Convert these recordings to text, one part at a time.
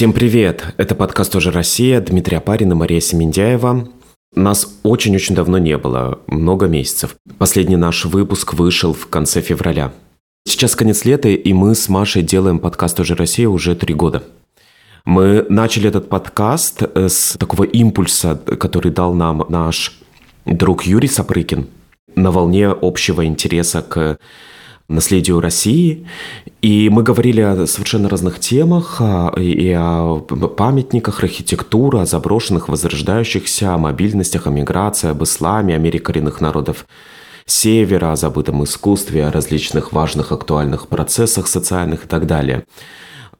Всем привет! Это подкаст «Тоже Россия», Дмитрий Апарин и Мария Семендяева. Нас очень-очень давно не было, много месяцев. Последний наш выпуск вышел в конце февраля. Сейчас конец лета, и мы с Машей делаем подкаст «Тоже Россия» уже три года. Мы начали этот подкаст э, с такого импульса, который дал нам наш друг Юрий Сапрыкин на волне общего интереса к наследию России. И мы говорили о совершенно разных темах, и о памятниках архитектуры, о заброшенных, возрождающихся, о мобильностях, о миграции, об исламе, о мире коренных народов Севера, о забытом искусстве, о различных важных актуальных процессах социальных и так далее.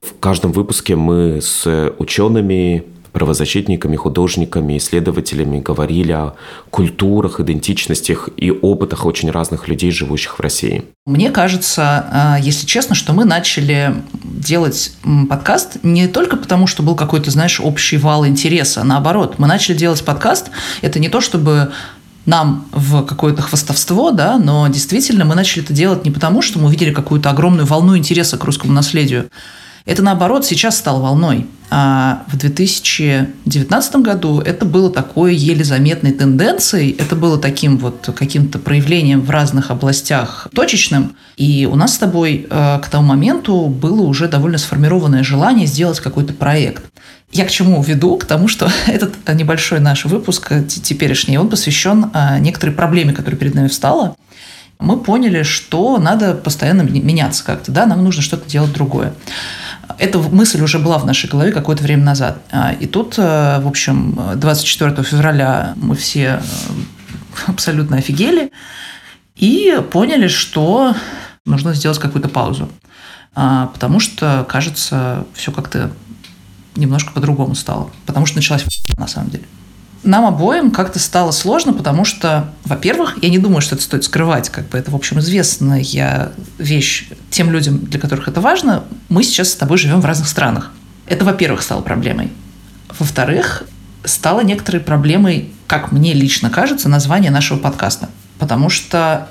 В каждом выпуске мы с учеными, правозащитниками, художниками, исследователями говорили о культурах, идентичностях и опытах очень разных людей, живущих в России. Мне кажется, а, если честно, что мы начали делать подкаст не только потому, что был какой-то, знаешь, общий вал интереса. Наоборот, мы начали делать подкаст. Это не то, чтобы нам в какое-то хвастовство, да, но действительно мы начали это делать не потому, что мы увидели какую-то огромную волну интереса к русскому наследию, это, наоборот, сейчас стало волной. А в 2019 году это было такой еле заметной тенденцией, это было таким вот каким-то проявлением в разных областях точечным. И у нас с тобой э, к тому моменту было уже довольно сформированное желание сделать какой-то проект. Я к чему веду? К тому, что этот небольшой наш выпуск теперешний, он посвящен э, некоторой проблеме, которая перед нами встала. Мы поняли, что надо постоянно меняться как-то, да, нам нужно что-то делать другое. Эта мысль уже была в нашей голове какое-то время назад. А, и тут, э, в общем, 24 февраля мы все э, абсолютно офигели и поняли, что нужно сделать какую-то паузу. А, потому что, кажется, все как-то немножко по-другому стало. Потому что началась на самом деле нам обоим как-то стало сложно, потому что, во-первых, я не думаю, что это стоит скрывать, как бы это, в общем, известная вещь тем людям, для которых это важно. Мы сейчас с тобой живем в разных странах. Это, во-первых, стало проблемой. Во-вторых, стало некоторой проблемой, как мне лично кажется, название нашего подкаста. Потому что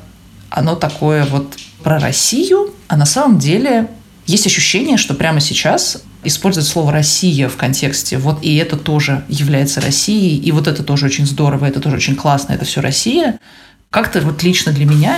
оно такое вот про Россию, а на самом деле есть ощущение, что прямо сейчас использовать слово «Россия» в контексте вот и это тоже является Россией, и вот это тоже очень здорово, это тоже очень классно, это все Россия, как-то вот лично для меня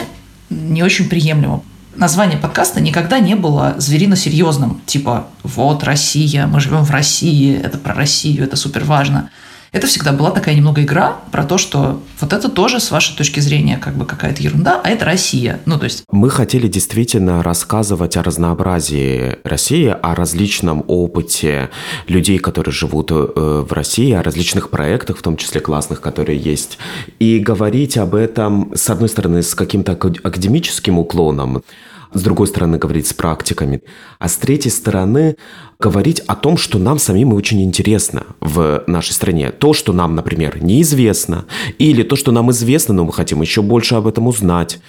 не очень приемлемо. Название подкаста никогда не было зверино-серьезным, типа «Вот Россия, мы живем в России, это про Россию, это супер важно». Это всегда была такая немного игра про то, что вот это тоже с вашей точки зрения как бы какая-то ерунда, а это Россия. Ну, то есть... Мы хотели действительно рассказывать о разнообразии России, о различном опыте людей, которые живут э, в России, о различных проектах, в том числе классных, которые есть. И говорить об этом, с одной стороны, с каким-то академическим уклоном, с другой стороны говорить с практиками, а с третьей стороны говорить о том, что нам самим очень интересно в нашей стране. То, что нам, например, неизвестно, или то, что нам известно, но мы хотим еще больше об этом узнать.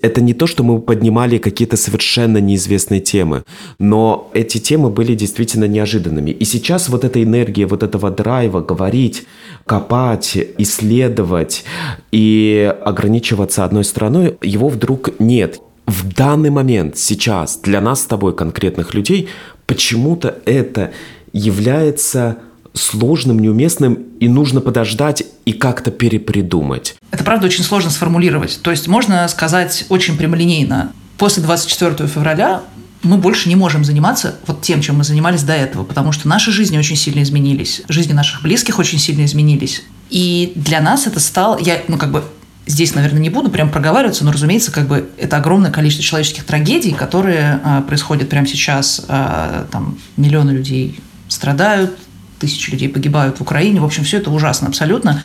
Это не то, что мы поднимали какие-то совершенно неизвестные темы, но эти темы были действительно неожиданными. И сейчас вот эта энергия, вот этого драйва говорить, копать, исследовать и ограничиваться одной страной, его вдруг нет в данный момент, сейчас, для нас с тобой, конкретных людей, почему-то это является сложным, неуместным, и нужно подождать и как-то перепридумать. Это правда очень сложно сформулировать. То есть можно сказать очень прямолинейно. После 24 февраля мы больше не можем заниматься вот тем, чем мы занимались до этого, потому что наши жизни очень сильно изменились, жизни наших близких очень сильно изменились. И для нас это стало, я, ну, как бы, здесь, наверное, не буду прям проговариваться, но, разумеется, как бы это огромное количество человеческих трагедий, которые э, происходят прямо сейчас. Э, там миллионы людей страдают, тысячи людей погибают в Украине. В общем, все это ужасно абсолютно.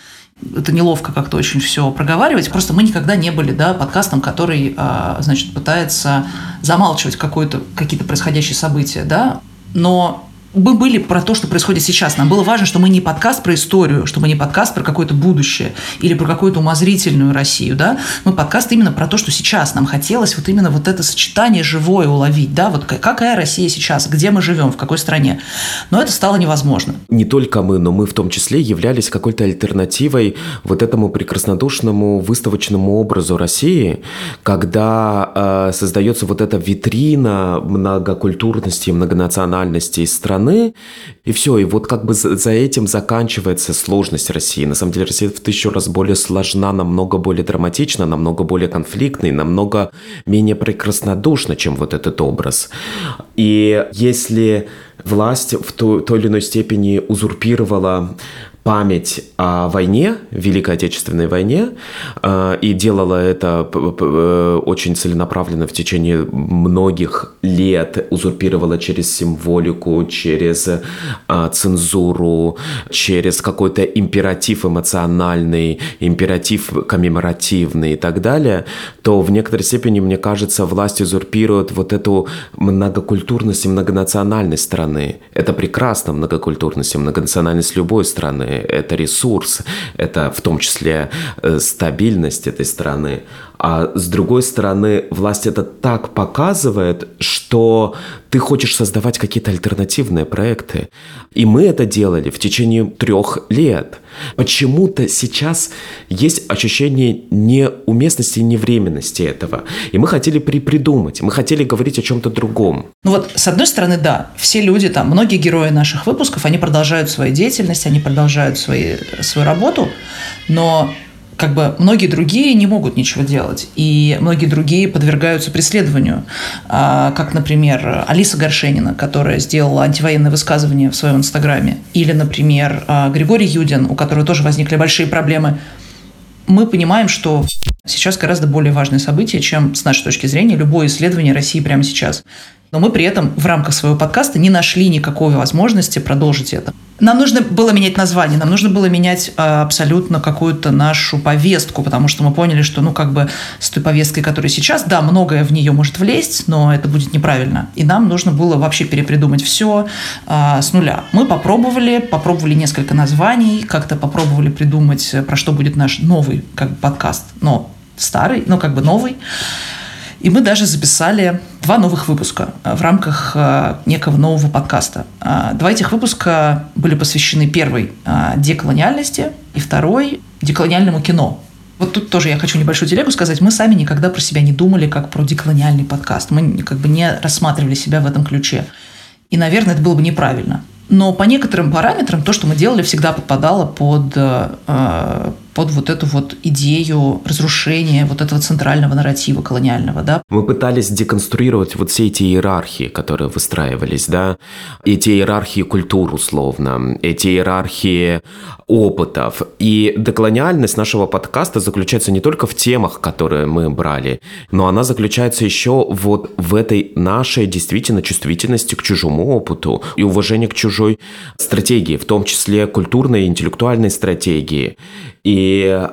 Это неловко как-то очень все проговаривать. Просто мы никогда не были да, подкастом, который э, значит, пытается замалчивать какие-то происходящие события. Да? Но мы были про то, что происходит сейчас. Нам было важно, что мы не подкаст про историю, что мы не подкаст про какое-то будущее или про какую-то умозрительную Россию, да. Мы подкаст именно про то, что сейчас. Нам хотелось вот именно вот это сочетание живое уловить, да, вот какая Россия сейчас, где мы живем, в какой стране. Но это стало невозможно. Не только мы, но мы в том числе являлись какой-то альтернативой вот этому прекраснодушному выставочному образу России, когда э, создается вот эта витрина многокультурности, многонациональности страны, страны, и все. И вот как бы за этим заканчивается сложность России. На самом деле Россия в тысячу раз более сложна, намного более драматична, намного более конфликтной, намного менее прекраснодушна, чем вот этот образ. И если власть в той, той или иной степени узурпировала память о войне, Великой Отечественной войне, э, и делала это э, очень целенаправленно в течение многих лет, узурпировала через символику, через э, цензуру, через какой-то императив эмоциональный, императив коммеморативный и так далее, то в некоторой степени, мне кажется, власть узурпирует вот эту многокультурность и многонациональность страны. Это прекрасно, многокультурность и многонациональность любой страны это ресурс, это в том числе э, стабильность этой страны. А с другой стороны, власть это так показывает, что ты хочешь создавать какие-то альтернативные проекты. И мы это делали в течение трех лет. Почему-то сейчас есть ощущение неуместности и невременности этого. И мы хотели припридумать, мы хотели говорить о чем-то другом. Ну вот, с одной стороны, да, все люди, там, многие герои наших выпусков, они продолжают свою деятельность, они продолжают свои, свою работу, но как бы многие другие не могут ничего делать, и многие другие подвергаются преследованию, а, как, например, Алиса Горшенина, которая сделала антивоенное высказывание в своем инстаграме, или, например, а, Григорий Юдин, у которого тоже возникли большие проблемы. Мы понимаем, что сейчас гораздо более важное событие, чем, с нашей точки зрения, любое исследование России прямо сейчас но мы при этом в рамках своего подкаста не нашли никакой возможности продолжить это. Нам нужно было менять название, нам нужно было менять э, абсолютно какую-то нашу повестку, потому что мы поняли, что, ну, как бы с той повесткой, которая сейчас, да, многое в нее может влезть, но это будет неправильно. И нам нужно было вообще перепридумать все э, с нуля. Мы попробовали, попробовали несколько названий, как-то попробовали придумать, про что будет наш новый как бы, подкаст, но старый, но как бы новый. И мы даже записали два новых выпуска э, в рамках э, некого нового подкаста. Э, два этих выпуска были посвящены первой деколониальности и второй деколониальному кино. Вот тут тоже я хочу небольшую телегу сказать. Мы сами никогда про себя не думали как про деколониальный подкаст. Мы как бы не рассматривали себя в этом ключе. И, наверное, это было бы неправильно. Но по некоторым параметрам то, что мы делали, всегда подпадало под, э, под вот эту вот идею разрушения вот этого центрального нарратива колониального. Да? Мы пытались деконструировать вот все эти иерархии, которые выстраивались, да, эти иерархии культур условно, эти иерархии опытов. И деколониальность нашего подкаста заключается не только в темах, которые мы брали, но она заключается еще вот в этой нашей действительно чувствительности к чужому опыту и уважению к чужой стратегии, в том числе культурной и интеллектуальной стратегии. И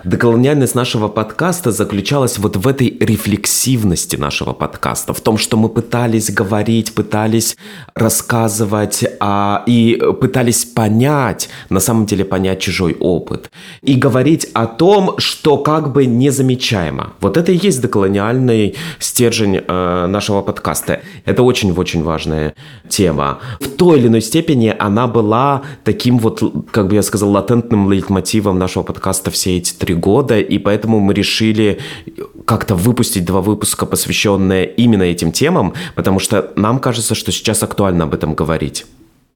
деколониальность нашего подкаста заключалась вот в этой рефлексивности нашего подкаста, в том, что мы пытались говорить, пытались рассказывать а, и пытались понять, на самом деле понять чужой опыт. И говорить о том, что как бы незамечаемо. Вот это и есть деколониальный стержень э, нашего подкаста. Это очень-очень важная тема. В той или иной степени она была таким вот, как бы я сказал, латентным лейтмотивом нашего подкаста все эти три года, и поэтому мы решили как-то выпустить два выпуска, посвященные именно этим темам, потому что нам кажется, что сейчас актуально об этом говорить.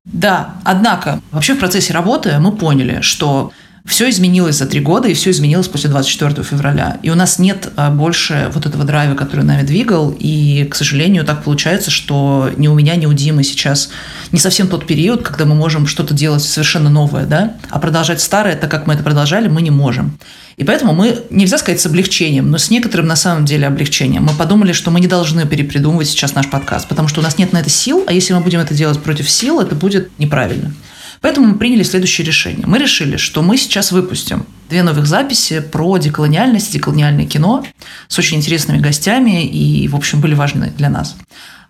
Да, однако вообще в процессе работы мы поняли, что все изменилось за три года, и все изменилось после 24 февраля. И у нас нет а, больше вот этого драйва, который нами двигал. И, к сожалению, так получается, что ни у меня, ни у Димы сейчас не совсем тот период, когда мы можем что-то делать совершенно новое, да? А продолжать старое, так как мы это продолжали, мы не можем. И поэтому мы, нельзя сказать с облегчением, но с некоторым на самом деле облегчением. Мы подумали, что мы не должны перепридумывать сейчас наш подкаст, потому что у нас нет на это сил, а если мы будем это делать против сил, это будет неправильно. Поэтому мы приняли следующее решение. Мы решили, что мы сейчас выпустим две новых записи про деколониальность, деколониальное кино с очень интересными гостями и, в общем, были важны для нас.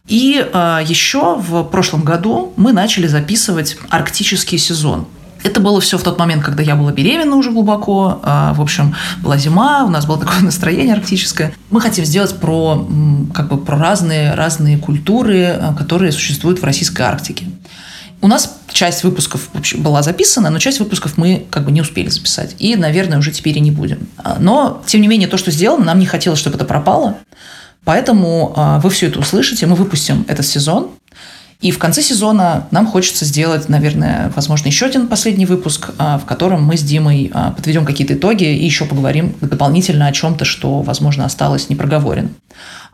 И э, еще в прошлом году мы начали записывать арктический сезон. Это было все в тот момент, когда я была беременна уже глубоко. А, в общем, была зима, у нас было такое настроение арктическое. Мы хотим сделать про, как бы, про разные, разные культуры, а, которые существуют в российской Арктике. У нас часть выпусков была записана, но часть выпусков мы как бы не успели записать. И, наверное, уже теперь и не будем. А, но, тем не менее, то, что сделано, нам не хотелось, чтобы это пропало. Поэтому а, вы все это услышите. Мы выпустим этот сезон. И в конце сезона нам хочется сделать, наверное, возможно, еще один последний выпуск, а, в котором мы с Димой подведем какие-то итоги и еще поговорим дополнительно о чем-то, что, возможно, осталось непроговоренным.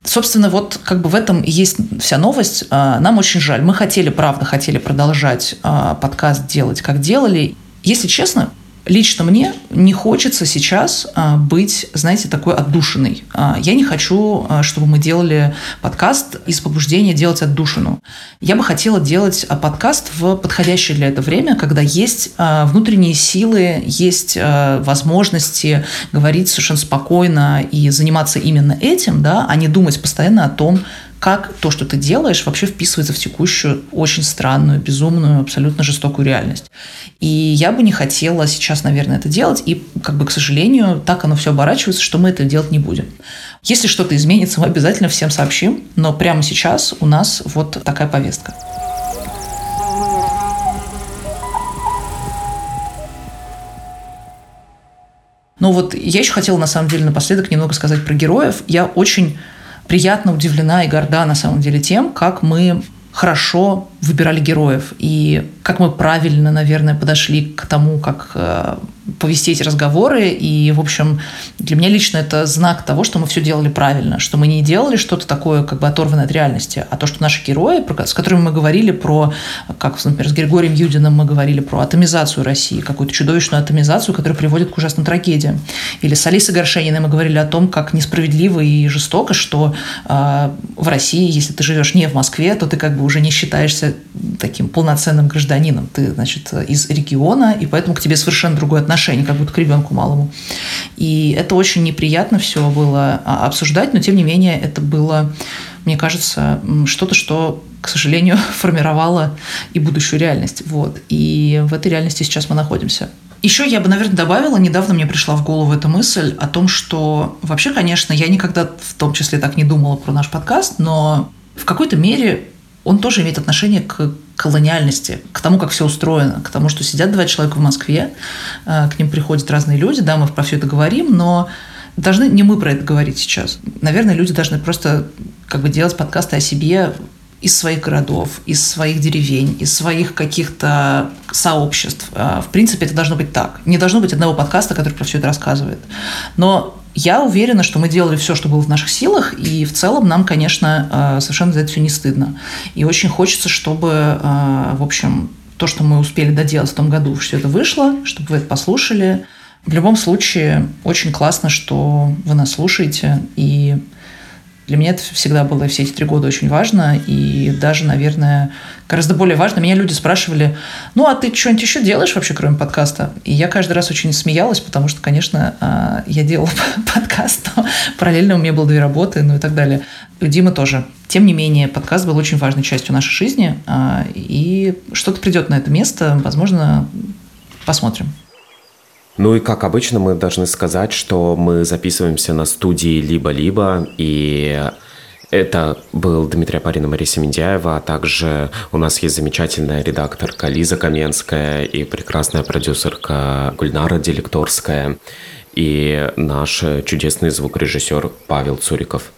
Собственно, вот как бы в этом и есть вся новость. А, нам очень жаль. Мы хотели, правда, хотели продолжать подкаст делать, как делали. Если честно, Лично мне не хочется сейчас а, быть, знаете, такой отдушиной. А, я не хочу, а, чтобы мы делали подкаст из побуждения делать отдушину. Я бы хотела делать подкаст в подходящее для этого время, когда есть внутренние силы, есть возможности говорить совершенно спокойно и заниматься именно этим, да, а не думать постоянно о том, как то, что ты делаешь, вообще вписывается в текущую очень странную, безумную, абсолютно жестокую реальность. И я бы не хотела сейчас, наверное, это делать, и, как бы, к сожалению, так оно все оборачивается, что мы это делать не будем. Если что-то изменится, мы обязательно всем сообщим, но прямо сейчас у нас вот такая повестка. Ну вот я еще хотела, на самом деле, напоследок немного сказать про героев. Я очень приятно удивлена и горда на самом деле тем, как мы хорошо выбирали героев и как мы правильно, наверное, подошли к тому, как э, повести эти разговоры. И, в общем, для меня лично это знак того, что мы все делали правильно, что мы не делали что-то такое как бы оторванное от реальности, а то, что наши герои, с которыми мы говорили про, как, например, с Григорием Юдиным мы говорили про атомизацию России, какую-то чудовищную атомизацию, которая приводит к ужасным трагедиям. Или с Алисой Горшениной мы говорили о том, как несправедливо и жестоко, что э, в России, если ты живешь не в Москве, то ты как бы уже не считаешься таким полноценным гражданином. Ты, значит, из региона, и поэтому к тебе совершенно другое отношение, как будто к ребенку малому. И это очень неприятно все было а, обсуждать, но тем не менее это было, мне кажется, что-то, что к сожалению, формировало и будущую реальность. Вот. И в этой реальности сейчас мы находимся. Еще я бы, наверное, добавила, недавно мне пришла в голову эта мысль о том, что вообще, конечно, я никогда в том числе так не думала про наш подкаст, но в какой-то мере он тоже имеет отношение к колониальности, к тому, как все устроено, к тому, что сидят два человека в Москве, э, к ним приходят разные люди, да, мы про все это говорим, но должны не мы про это говорить сейчас. Наверное, люди должны просто как бы делать подкасты о себе из своих городов, из своих деревень, из своих каких-то сообществ. Э, в принципе, это должно быть так. Не должно быть одного подкаста, который про все это рассказывает. Но я уверена, что мы делали все, что было в наших силах, и в целом нам, конечно, э, совершенно за это все не стыдно. И очень хочется, чтобы, э, в общем, то, что мы успели доделать в том году, все это вышло, чтобы вы это послушали. В любом случае, очень классно, что вы нас слушаете, и для меня это всегда было все эти три года очень важно, и даже, наверное, гораздо более важно. Меня люди спрашивали, ну, а ты что-нибудь еще делаешь вообще, кроме подкаста? И я каждый раз очень смеялась, потому что, конечно, а, я делала подкаст, но параллельно у меня было две работы, ну и так далее. У Димы тоже. Тем не менее, подкаст был очень важной частью нашей жизни, а, и что-то придет на это место, возможно, посмотрим. Ну и как обычно мы должны сказать, что мы записываемся на студии либо-либо, и это был Дмитрий Апарин и Мария Миндяева, а также у нас есть замечательная редакторка Лиза Каменская и прекрасная продюсерка Гульнара Делекторская и наш чудесный звукорежиссер Павел Цуриков.